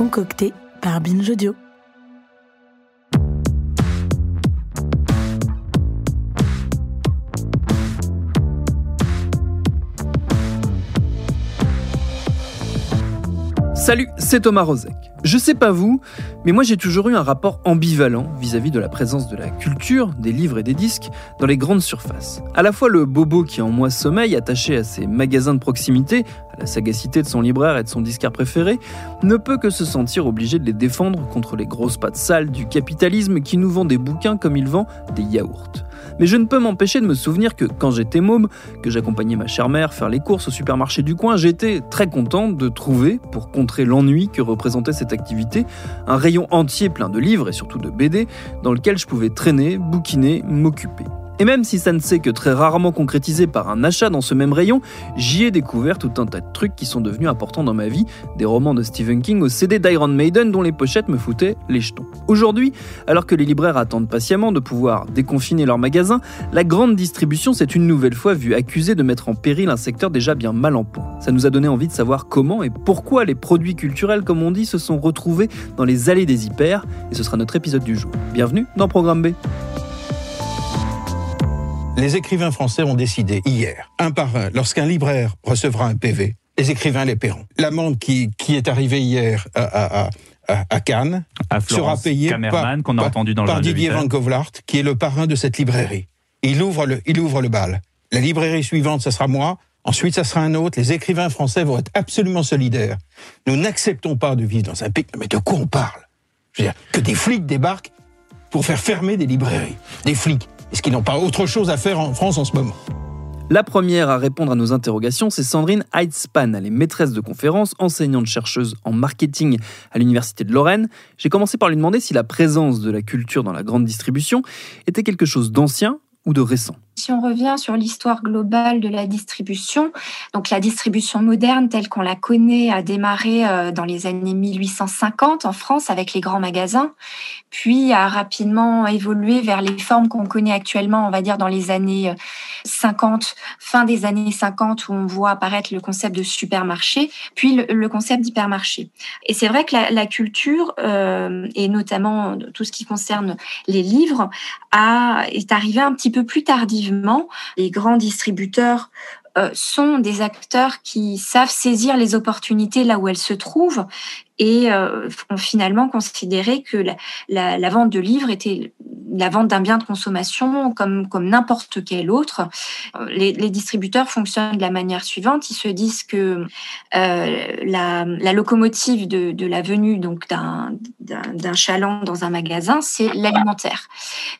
Concocté par Binge Audio. Salut, c'est Thomas Rozek. Je sais pas vous, mais moi j'ai toujours eu un rapport ambivalent vis-à-vis de la présence de la culture, des livres et des disques dans les grandes surfaces. À la fois le bobo qui en moi sommeille, attaché à ses magasins de proximité, la sagacité de son libraire et de son disquaire préféré, ne peut que se sentir obligé de les défendre contre les grosses pattes sales du capitalisme qui nous vend des bouquins comme il vend des yaourts. Mais je ne peux m'empêcher de me souvenir que quand j'étais môme, que j'accompagnais ma chère mère faire les courses au supermarché du coin, j'étais très content de trouver, pour contrer l'ennui que représentait cette activité, un rayon entier plein de livres et surtout de BD dans lequel je pouvais traîner, bouquiner, m'occuper. Et même si ça ne s'est que très rarement concrétisé par un achat dans ce même rayon, j'y ai découvert tout un tas de trucs qui sont devenus importants dans ma vie, des romans de Stephen King aux CD d'Iron Maiden dont les pochettes me foutaient les jetons. Aujourd'hui, alors que les libraires attendent patiemment de pouvoir déconfiner leurs magasins, la grande distribution s'est une nouvelle fois vue accusée de mettre en péril un secteur déjà bien mal en point. Ça nous a donné envie de savoir comment et pourquoi les produits culturels, comme on dit, se sont retrouvés dans les allées des hyper, et ce sera notre épisode du jour. Bienvenue dans Programme B. Les écrivains français ont décidé hier, un par un, lorsqu'un libraire recevra un PV, les écrivains les paieront. L'amende qui, qui est arrivée hier à, à, à, à Cannes à sera Camerman, par, qu'on a entendu dans par Didier. Van Kovlart, qui est le parrain de cette librairie. Il ouvre le, il ouvre le bal. La librairie suivante, ce sera moi. Ensuite, ça sera un autre. Les écrivains français vont être absolument solidaires. Nous n'acceptons pas de vivre dans un pays. Mais de quoi on parle? Je veux dire, que des flics débarquent pour faire fermer des librairies. Des flics. Est-ce qu'ils n'ont pas autre chose à faire en France en ce moment? La première à répondre à nos interrogations, c'est Sandrine Heitzpan. Elle est maîtresse de conférences, enseignante-chercheuse en marketing à l'Université de Lorraine. J'ai commencé par lui demander si la présence de la culture dans la grande distribution était quelque chose d'ancien ou de récent. Si on revient sur l'histoire globale de la distribution, donc la distribution moderne telle qu'on la connaît a démarré euh, dans les années 1850 en France avec les grands magasins, puis a rapidement évolué vers les formes qu'on connaît actuellement, on va dire dans les années euh, 50, fin des années 50 où on voit apparaître le concept de supermarché, puis le, concept d'hypermarché. Et c'est vrai que la, culture, euh, et notamment tout ce qui concerne les livres, a, est arrivé un petit peu plus Les grands distributeurs euh, sont des acteurs qui savent saisir les opportunités là où elles se trouvent et euh, ont finalement considéré que la, vente de livres était la vente d'un bien de consommation comme, n'importe quel autre. Euh, Les, distributeurs fonctionnent de la manière suivante. Ils se disent que euh, la, locomotive de, la venue d'un chaland dans un magasin, c'est l'alimentaire.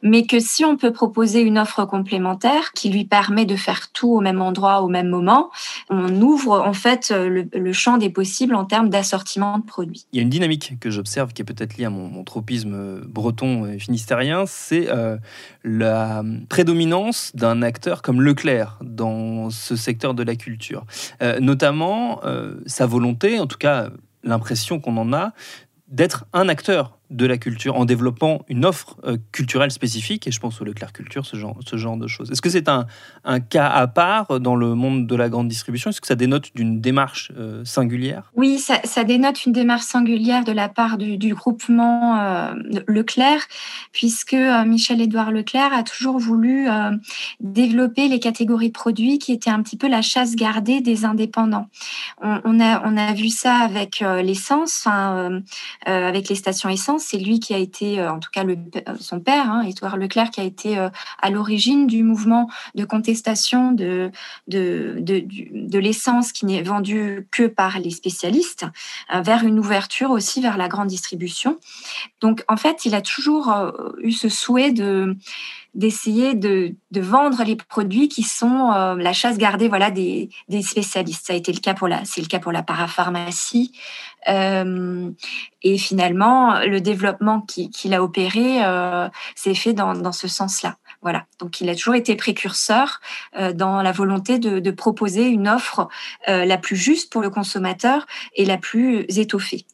Mais que si on peut proposer une offre complémentaire qui lui permet de faire tout au même endroit, au même moment, on ouvre en fait le champ des possibles en termes d'assortiment de produits. Il y a une dynamique que j'observe qui est peut-être liée à mon, tropisme euh, breton et finistérien, c'est euh, la prédominance d'un acteur comme Leclerc dans ce secteur de la culture. Euh, notamment sa volonté, en tout cas l'impression qu'on en a, d'être un acteur de la culture en développant une offre euh, culturelle spécifique, et je pense au Leclerc Culture, ce genre, ce genre de choses. Est-ce que c'est un, un cas à part dans le monde de la grande distribution? Est-ce que ça dénote d'une démarche euh, singulière? Oui, ça, ça, dénote une démarche singulière de la part du, groupement euh, Leclerc, puisque Michel-Édouard Leclerc a toujours voulu développer les catégories de produits qui étaient un petit peu la chasse gardée des indépendants. On, a, on a vu ça avec l'essence, avec les stations essence C'est lui qui a été, en tout cas le, son père, hein, Édouard Leclerc, qui a été à l'origine du mouvement de contestation de, de, de, l'essence qui n'est vendue que par les spécialistes, vers une ouverture aussi vers la grande distribution. Donc en fait, il a toujours eu ce souhait de d'essayer de, de, vendre les produits qui sont euh, la chasse gardée voilà des, des, spécialistes. Ça a été le cas pour la c'est le cas pour la parapharmacie euh, et finalement le développement qu'il a opéré euh, s'est fait dans, ce sens-là. Voilà. Donc, il a toujours été précurseur euh, dans la volonté de, proposer une offre euh, la plus juste pour le consommateur et la plus étoffée.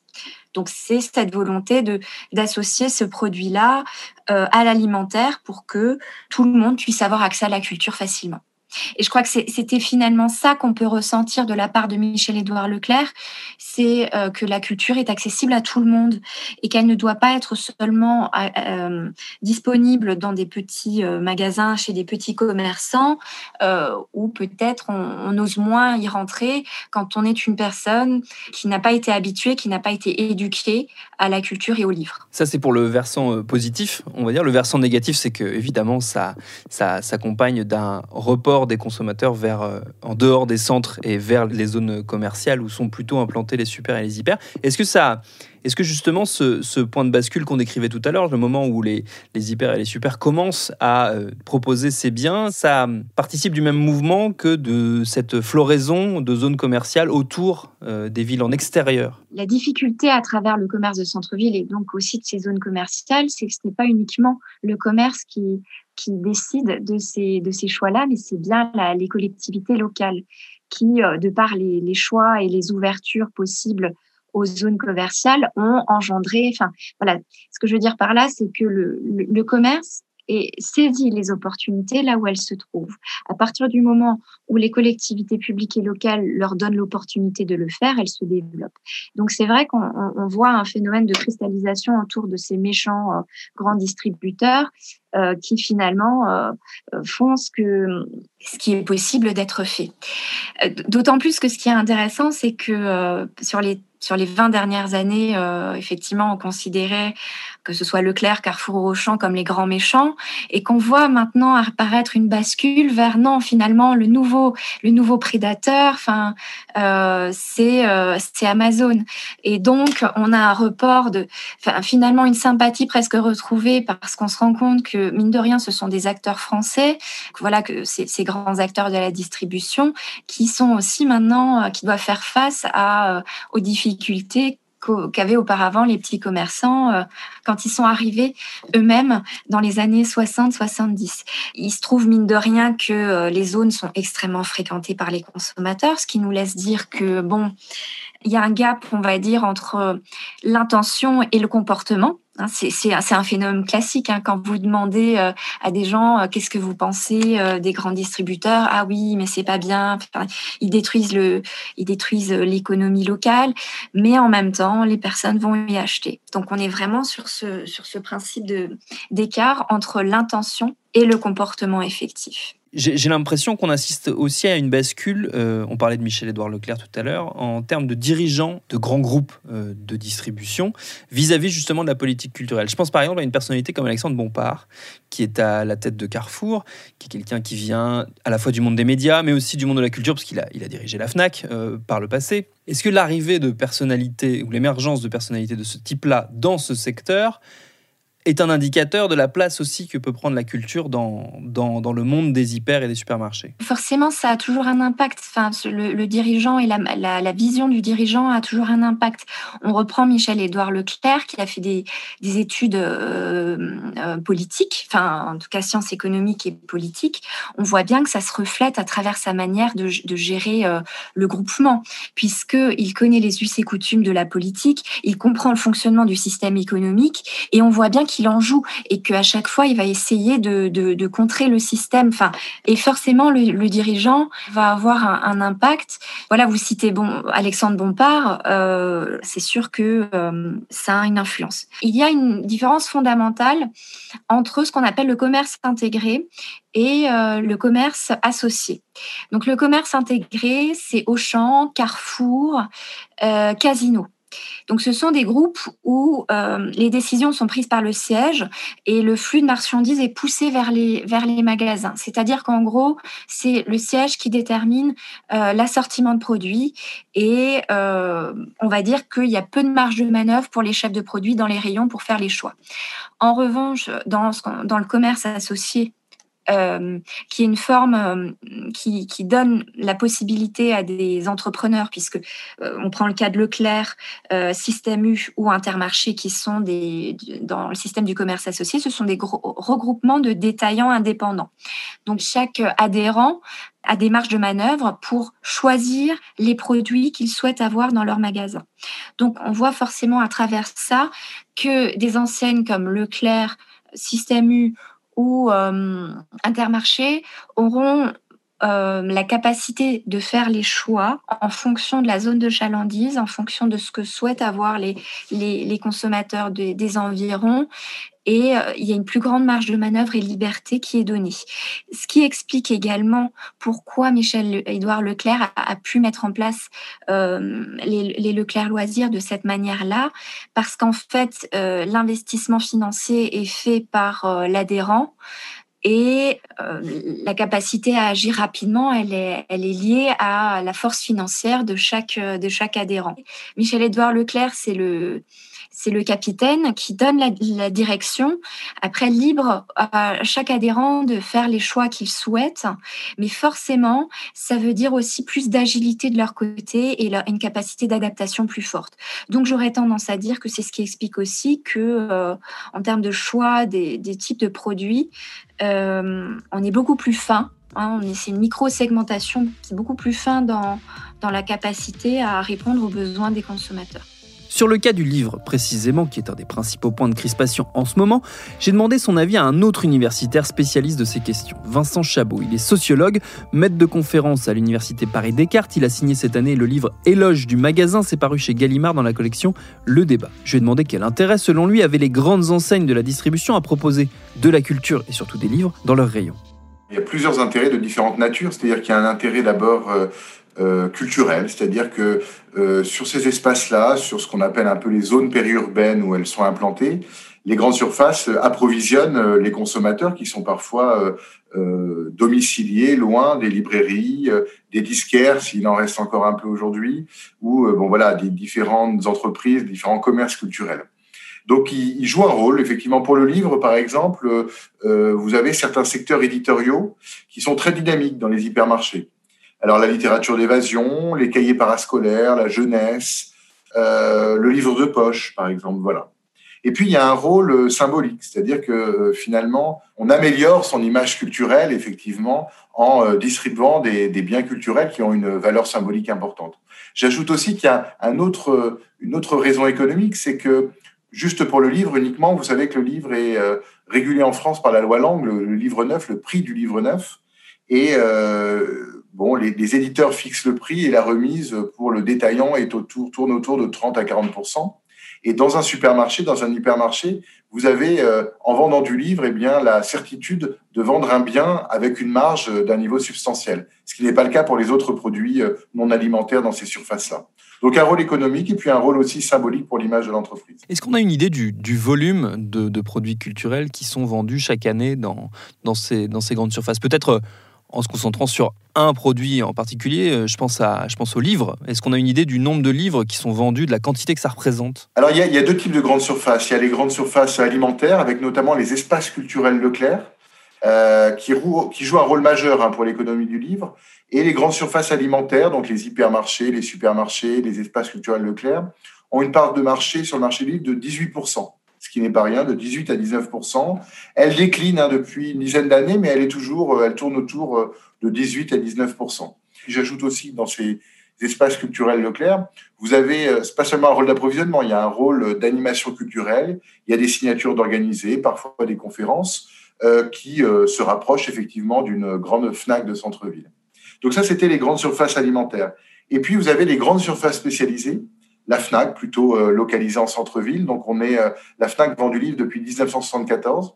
Donc c'est cette volonté d'associer ce produit-là euh, à l'alimentaire pour que tout le monde puisse avoir accès à la culture facilement. Et je crois que c'était finalement ça qu'on peut ressentir de la part de Michel-Édouard Leclerc, c'est euh, que la culture est accessible à tout le monde et qu'elle ne doit pas être seulement euh, euh disponible dans des petits magasins, chez des petits commerçants, où peut-être on, ose moins y rentrer quand on est une personne qui n'a pas été habituée, qui n'a pas été éduquée à la culture et au livre. Ça, c'est pour le versant positif, on va dire. Le versant négatif, c'est que évidemment, ça s'accompagne d'un report des consommateurs vers, euh, en dehors des centres et vers les zones commerciales où sont plutôt implantés les super et les hyper. Est-ce que ça, est-ce que justement ce, point de bascule qu'on décrivait tout à l'heure, le moment où les, les, hyper et les super commencent à euh, proposer ces biens, ça participe du même mouvement que de cette floraison de zones commerciales autour euh, des villes en extérieur? La difficulté à travers le commerce de centre-ville et donc aussi de ces zones commerciales, c'est que ce n'est pas uniquement le commerce qui décident de ces, choix-là, mais c'est bien les collectivités locales qui, euh, de par les, choix et les ouvertures possibles aux zones commerciales, ont engendré. Enfin, voilà. Ce que je veux dire par là, c'est que le, commerce et saisit les opportunités là où elles se trouvent. À partir du moment où les collectivités publiques et locales leur donnent l'opportunité de le faire, elles se développent. Donc c'est vrai qu'on voit un phénomène de cristallisation autour de ces méchants euh, grands distributeurs euh, qui finalement euh, font ce que ce qui est possible d'être fait. D'autant plus que ce qui est intéressant, c'est que sur les sur les 20 dernières années, effectivement, on considérait que ce soit Leclerc, Carrefour ou Auchan comme les grands méchants, et qu'on voit maintenant apparaître une bascule vers non, finalement, le nouveau, le nouveau prédateur, enfin, euh, c'est euh, c'est Amazon. Et donc, on a un report de, finalement, une sympathie presque retrouvée parce qu'on se rend compte que, mine de rien, ce sont des acteurs français, voilà, que ces grands acteurs de la distribution qui sont aussi maintenant, euh, qui doivent faire face à, euh, aux difficultés qu'avaient auparavant les petits commerçants euh, quand ils sont arrivés eux-mêmes dans les années 60-70. Il se trouve, mine de rien, que euh, les zones sont extrêmement fréquentées par les consommateurs, ce qui nous laisse dire que, bon, il y a un gap, on va dire, entre euh, l'intention et le comportement. Hein, c'est un phénomène classique hein, quand vous demandez euh, à des gens euh, qu'est-ce que vous pensez des grands distributeurs. Ah oui, mais c'est pas bien. ils détruisent le, ils détruisent l'économie locale, mais en même temps, les personnes vont y acheter. Donc on est vraiment sur ce sur ce principe d'écart entre l'intention et le comportement effectif. J'ai l'impression qu'on assiste aussi à une bascule, euh, on parlait de Michel-Édouard Leclerc tout à l'heure, en termes de dirigeants de grands groupes euh, de distribution vis-à-vis justement de la politique culturelle. Je pense par exemple à une personnalité comme Alexandre Bompard, qui est à la tête de Carrefour, qui est quelqu'un qui vient à la fois du monde des médias, mais aussi du monde de la culture, parce qu'il a, il a dirigé la FNAC euh, par le passé. Est-ce que l'arrivée de personnalités ou l'émergence de personnalités de ce type-là dans ce secteur est un indicateur de la place aussi que peut prendre la culture dans, dans, le monde des hyper et des supermarchés. Forcément, ça a toujours un impact. Enfin, le, dirigeant et la, la, vision du dirigeant a toujours un impact. On reprend Michel-Édouard Leclerc, qui a fait des, des études euh, euh, politiques, enfin, en tout cas sciences économiques et politiques. On voit bien que ça se reflète à travers sa manière de, de gérer euh, le groupement, puisqu'il connaît les us et coutumes de la politique, il comprend le fonctionnement du système économique, et on voit bien qu'il en joue et qu'à chaque fois, il va essayer de, de, contrer le système. Enfin, et forcément, le, dirigeant va avoir un, impact. Voilà, vous citez bon, Alexandre Bompard, euh, c'est sûr que euh, ça a une influence. Il y a une différence fondamentale entre ce qu'on appelle le commerce intégré et euh, le commerce associé. Donc le commerce intégré, c'est Auchan, Carrefour, Casino Donc, ce sont des groupes où euh, les décisions sont prises par le siège et le flux de marchandises est poussé vers les, magasins. C'est-à-dire qu'en gros, c'est le siège qui détermine euh, l'assortiment de produits et euh, on va dire qu'il y a peu de marge de manœuvre pour les chefs de produits dans les rayons pour faire les choix. En revanche, dans le commerce associé, euh, qui est une forme euh, qui, qui, donne la possibilité à des entrepreneurs, puisque euh, on prend le cas de Leclerc, Système U ou Intermarché, qui sont des, dans le système du commerce associé, ce sont des regroupements de détaillants indépendants. Donc chaque adhérent a des marges de manœuvre pour choisir les produits qu'ils souhaitent avoir dans leur magasin. Donc on voit forcément à travers ça que des enseignes comme Leclerc, Système U ou euh, Intermarché auront euh, la capacité de faire les choix en fonction de la zone de chalandise, en fonction de ce que souhaitent avoir les, les, consommateurs des environs et euh, il y a une plus grande marge de manœuvre et liberté qui est donnée. Ce qui explique également pourquoi Michel-Édouard Leclerc a, pu mettre en place euh, les, Leclerc Loisirs de cette manière-là, parce qu'en fait, l'investissement financier est fait par l'adhérent. Et la capacité à agir rapidement, elle est, liée à la force financière de chaque, de chaque adhérent. Michel-Édouard Leclerc, c'est le, c'est le capitaine qui donne la, direction. Après, libre à chaque adhérent de faire les choix qu'il souhaite. Mais forcément, ça veut dire aussi plus d'agilité de leur côté et une capacité d'adaptation plus forte. Donc, j'aurais tendance à dire que c'est ce qui explique aussi que, euh, en termes de choix des, types de produits, euh, on est beaucoup plus fin. Hein, c'est une micro-segmentation qui beaucoup plus fin dans la capacité à répondre aux besoins des consommateurs. Sur le cas du livre, précisément, qui est un des principaux points de crispation en ce moment, j'ai demandé son avis à un autre universitaire spécialiste de ces questions, Vincent Chabot. Il est sociologue, maître de conférence à l'université Paris-Descartes. Il a signé cette année le livre Éloge du magasin, c'est paru chez Gallimard dans la collection Le Débat. Je lui ai demandé quel intérêt, selon lui, avaient les grandes enseignes de la distribution à proposer de la culture et surtout des livres dans leurs rayons. Il y a plusieurs intérêts de différentes natures, c'est-à-dire qu'il y a un intérêt d'abord euh, euh, culturel, c'est-à-dire que euh, sur ces espaces-là, sur ce qu'on appelle un peu les zones périurbaines où elles sont implantées, les grandes surfaces approvisionnent euh, les consommateurs qui sont parfois euh, domiciliés loin des librairies, des disquaires s'il en reste encore un peu aujourd'hui, ou bon voilà des différentes entreprises, différents commerces culturels. Donc, il, joue un rôle, effectivement, pour le livre, par exemple, vous avez certains secteurs éditoriaux qui sont très dynamiques dans les hypermarchés. Alors la littérature d'évasion, les cahiers parascolaires, la jeunesse, euh, le livre de poche, par exemple, voilà. Et puis il y a un rôle euh, symbolique, c'est-à-dire que euh, finalement on améliore son image culturelle effectivement en distribuant des, biens culturels qui ont une valeur symbolique importante. J'ajoute aussi qu'il y a un autre, une autre raison économique, c'est que juste pour le livre uniquement, vous savez que le livre est régulé en France par la loi Langue, le, livre neuf, le prix du livre neuf, et bon, les, éditeurs fixent le prix et la remise pour le détaillant est autour, tourne autour de 30 à 40 Et dans un supermarché, dans un hypermarché, vous avez, euh, en vendant du livre, eh bien, la certitude de vendre un bien avec une marge d'un niveau substantiel, ce qui n'est pas le cas pour les autres produits euh, non alimentaires dans ces surfaces-là. Donc un rôle économique et puis un rôle aussi symbolique pour l'image de l'entreprise. Est-ce qu'on a une idée du, volume de, produits culturels qui sont vendus chaque année dans, ces, dans ces grandes surfaces? Peut-être en se concentrant sur un produit en particulier, euh, je pense, à, je pense aux livres. Est-ce qu'on a une idée du nombre de livres qui sont vendus, de la quantité que ça représente? Alors, il y, a, deux types de grandes surfaces. Il y a les grandes surfaces alimentaires, avec notamment les espaces culturels Leclerc, euh, qui, jouent un rôle majeur hein, pour l'économie du livre, et les grandes surfaces alimentaires, donc les hypermarchés, les supermarchés, les espaces culturels Leclerc, ont une part de marché sur le marché du livre de 18% ce qui n'est pas rien, de 18 à 19 Elle décline hein, depuis une dizaine d'années, mais elle est toujours, euh, elle tourne autour euh, de 18 à 19% J'ajoute aussi dans ces espaces culturels Leclerc, vous avez euh, pas seulement un rôle d'approvisionnement, il y a un rôle d'animation culturelle, il y a des signatures d'organiser, parfois des conférences, qui se rapprochent effectivement d'une grande FNAC de centre-ville. Donc ça, c'était les grandes surfaces alimentaires. Et puis, vous avez les grandes surfaces spécialisées, la FNAC, plutôt euh, localisée en centre-ville. Donc, on est, euh, la FNAC vend du livre depuis 1974.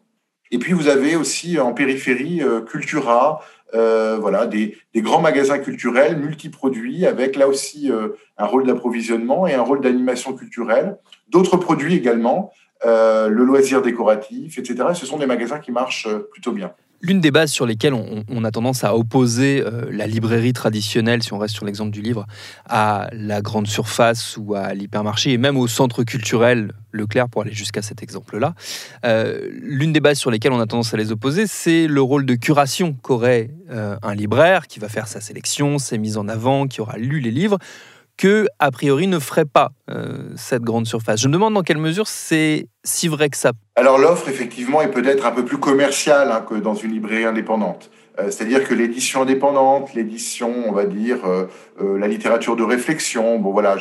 Et puis, vous avez aussi en périphérie Cultura, voilà, des, grands magasins culturels multiproduits avec là aussi un rôle d'approvisionnement et un rôle d'animation culturelle. D'autres produits également, le loisir décoratif, etc. Ce sont des magasins qui marchent plutôt bien. L'une des bases sur lesquelles on, a tendance à opposer euh, la librairie traditionnelle, si on reste sur l'exemple du livre, à la grande surface ou à l'hypermarché et même au centre culturel Leclerc pour aller jusqu'à cet exemple-là, euh, l'une des bases sur lesquelles on a tendance à les opposer, c'est le rôle de curation qu'aurait euh, un libraire qui va faire sa sélection, ses mises en avant, qui aura lu les livres que, a priori, ne ferait pas euh, cette grande surface. Je me demande dans quelle mesure c'est si vrai que ça. Alors l'offre, effectivement, est peut-être un peu plus commerciale hein, que dans une librairie indépendante. Euh, c'est-à-dire que l'édition indépendante, l'édition, on va dire, euh, la littérature de réflexion, bon voilà,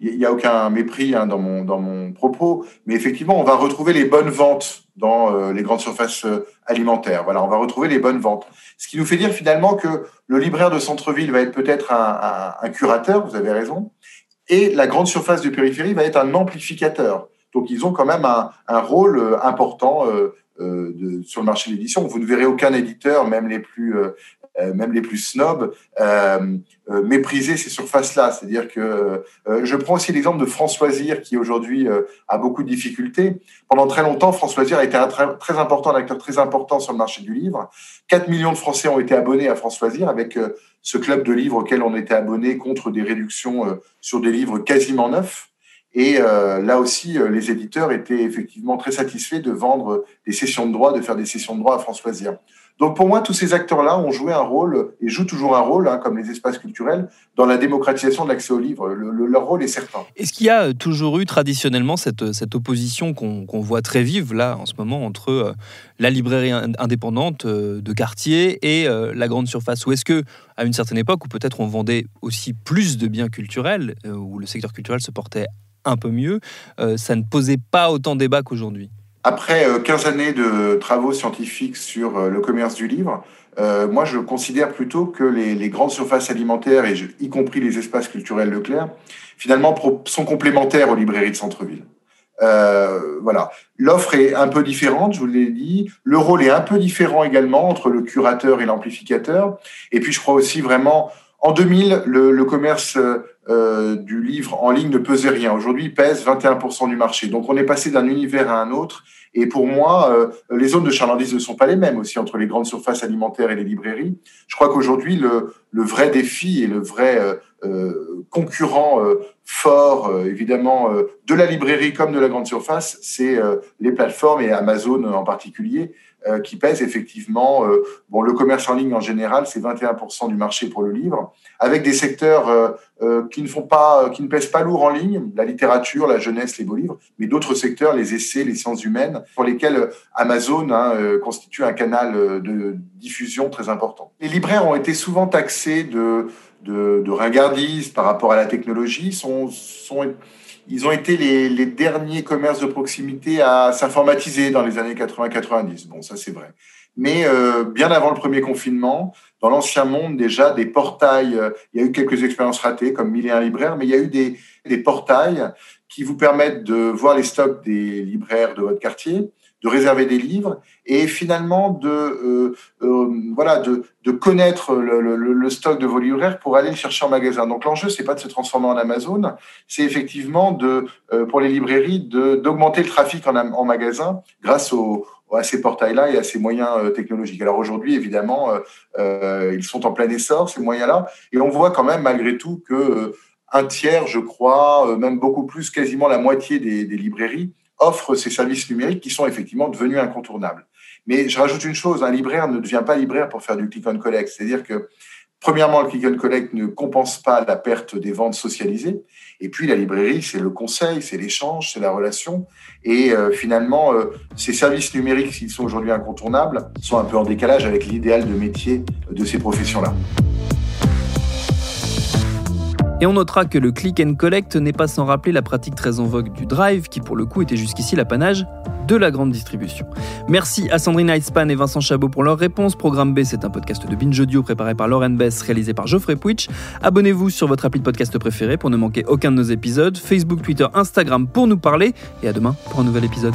il n'y a aucun mépris hein, dans, mon, dans mon propos, mais effectivement, on va retrouver les bonnes ventes dans les grandes surfaces alimentaires. Voilà, on va retrouver les bonnes ventes. Ce qui nous fait dire finalement que le libraire de centre-ville va être peut-être un, curateur, vous avez raison, et la grande surface de périphérie va être un amplificateur. Donc ils ont quand même un, rôle euh, important euh, euh, de, sur le marché de l'édition. Vous ne verrez aucun éditeur, même les plus euh, même les plus snobs, euh, euh, mépriser ces surfaces-là. C'est-à-dire que je prends aussi l'exemple de François Zir, qui aujourd'hui a beaucoup de difficultés. Pendant très longtemps, François Zir a été un très, important, un acteur très important sur le marché du livre. 4 millions de Français ont été abonnés à François Zir avec ce club de livres auquel on était abonné contre des réductions sur des livres quasiment neufs. Et là aussi, les éditeurs étaient effectivement très satisfaits de vendre des sessions de droit, de faire des sessions de droit à François Zir. Donc pour moi, tous ces acteurs-là ont joué un rôle et jouent toujours un rôle, hein, comme les espaces culturels, dans la démocratisation de l'accès au livre. leur rôle est certain. Est-ce qu'il y a toujours eu traditionnellement cette, opposition qu'on voit très vive là en ce moment entre euh, la librairie indépendante euh, de quartier et euh, la grande surface? Ou est-ce que à une certaine époque où peut-être on vendait aussi plus de biens culturels, où le secteur culturel se portait un peu mieux, ça ne posait pas autant débat qu'aujourd'hui après 15 euh, années de travaux scientifiques sur euh, le commerce du livre, euh, moi je considère plutôt que les, grandes surfaces alimentaires, et y compris les espaces culturels Leclerc, finalement sont complémentaires aux librairies de centre-ville. voilà. L'offre est un peu différente, je vous l'ai dit. Le rôle est un peu différent également entre le curateur et l'amplificateur. Et puis, je crois aussi vraiment, en 2000, le, commerce du livre en ligne ne pesait rien. Aujourd'hui, il pèse 21% du marché. Donc, on est passé d'un univers à un autre. Et pour moi, euh, les zones de chalandise ne sont pas les mêmes aussi entre les grandes surfaces alimentaires et les librairies. Je crois qu'aujourd'hui, le, le, vrai défi et le vrai euh, euh concurrent euh, fort, évidemment, de la librairie comme de la grande surface, c'est les plateformes et Amazon en particulier, qui pèsent effectivement, bon, le commerce en ligne en général, c'est 21% du marché pour le livre, avec des secteurs qui ne font pas, qui ne pèsent pas lourd en ligne, la littérature, la jeunesse, les beaux livres, mais d'autres secteurs, les essais, les sciences humaines, pour lesquels euh, Amazon hein, euh, constitue un canal euh, de diffusion très important. Les libraires ont été souvent taxés de, de, de par rapport à la technologie. Sont, sont, ils ont été les, les derniers commerces de proximité à s'informatiser dans les années 80-90. Bon, ça c'est vrai. Mais bien avant le premier confinement, dans l'ancien monde déjà, des portails, il y a eu quelques expériences ratées comme Mille et un libraires, mais il y a eu des, des portails qui vous permettent de voir les stocks des libraires de votre quartier, de réserver des livres et finalement de euh, euh, voilà de, de connaître le, stock de vos libraires pour aller le chercher en magasin. Donc l'enjeu c'est pas de se transformer en Amazon, c'est effectivement de euh, pour les librairies d'augmenter le trafic en, magasin grâce à ces portails-là et à ces moyens technologiques. Alors aujourd'hui, évidemment, ils sont en plein essor, ces moyens-là, et on voit quand même malgré tout que un tiers, je crois, même beaucoup plus, quasiment la moitié des, librairies offrent ces services numériques qui sont effectivement devenus incontournables. Mais je rajoute une chose, un libraire ne devient pas libraire pour faire du click and collect. C'est-à-dire que, premièrement, le click and collect ne compense pas la perte des ventes socialisées. Et puis, la librairie, c'est le conseil, c'est l'échange, c'est la relation. Et euh, finalement, euh, ces services numériques, s'ils sont aujourd'hui incontournables, sont un peu en décalage avec l'idéal de métier de ces professions-là. Et on notera que le click and collect n'est pas sans rappeler la pratique très en vogue du drive, qui pour le coup était jusqu'ici l'apanage de la grande distribution. Merci à Sandrine Heitzpan et Vincent Chabot pour leurs réponses. Programme B, c'est un podcast de Binge Audio préparé par Lauren Bess, réalisé par Geoffrey Pouich. Abonnez-vous sur votre appli de podcast préféré pour ne manquer aucun de nos épisodes. Facebook, Twitter, Instagram pour nous parler. Et à demain pour un nouvel épisode.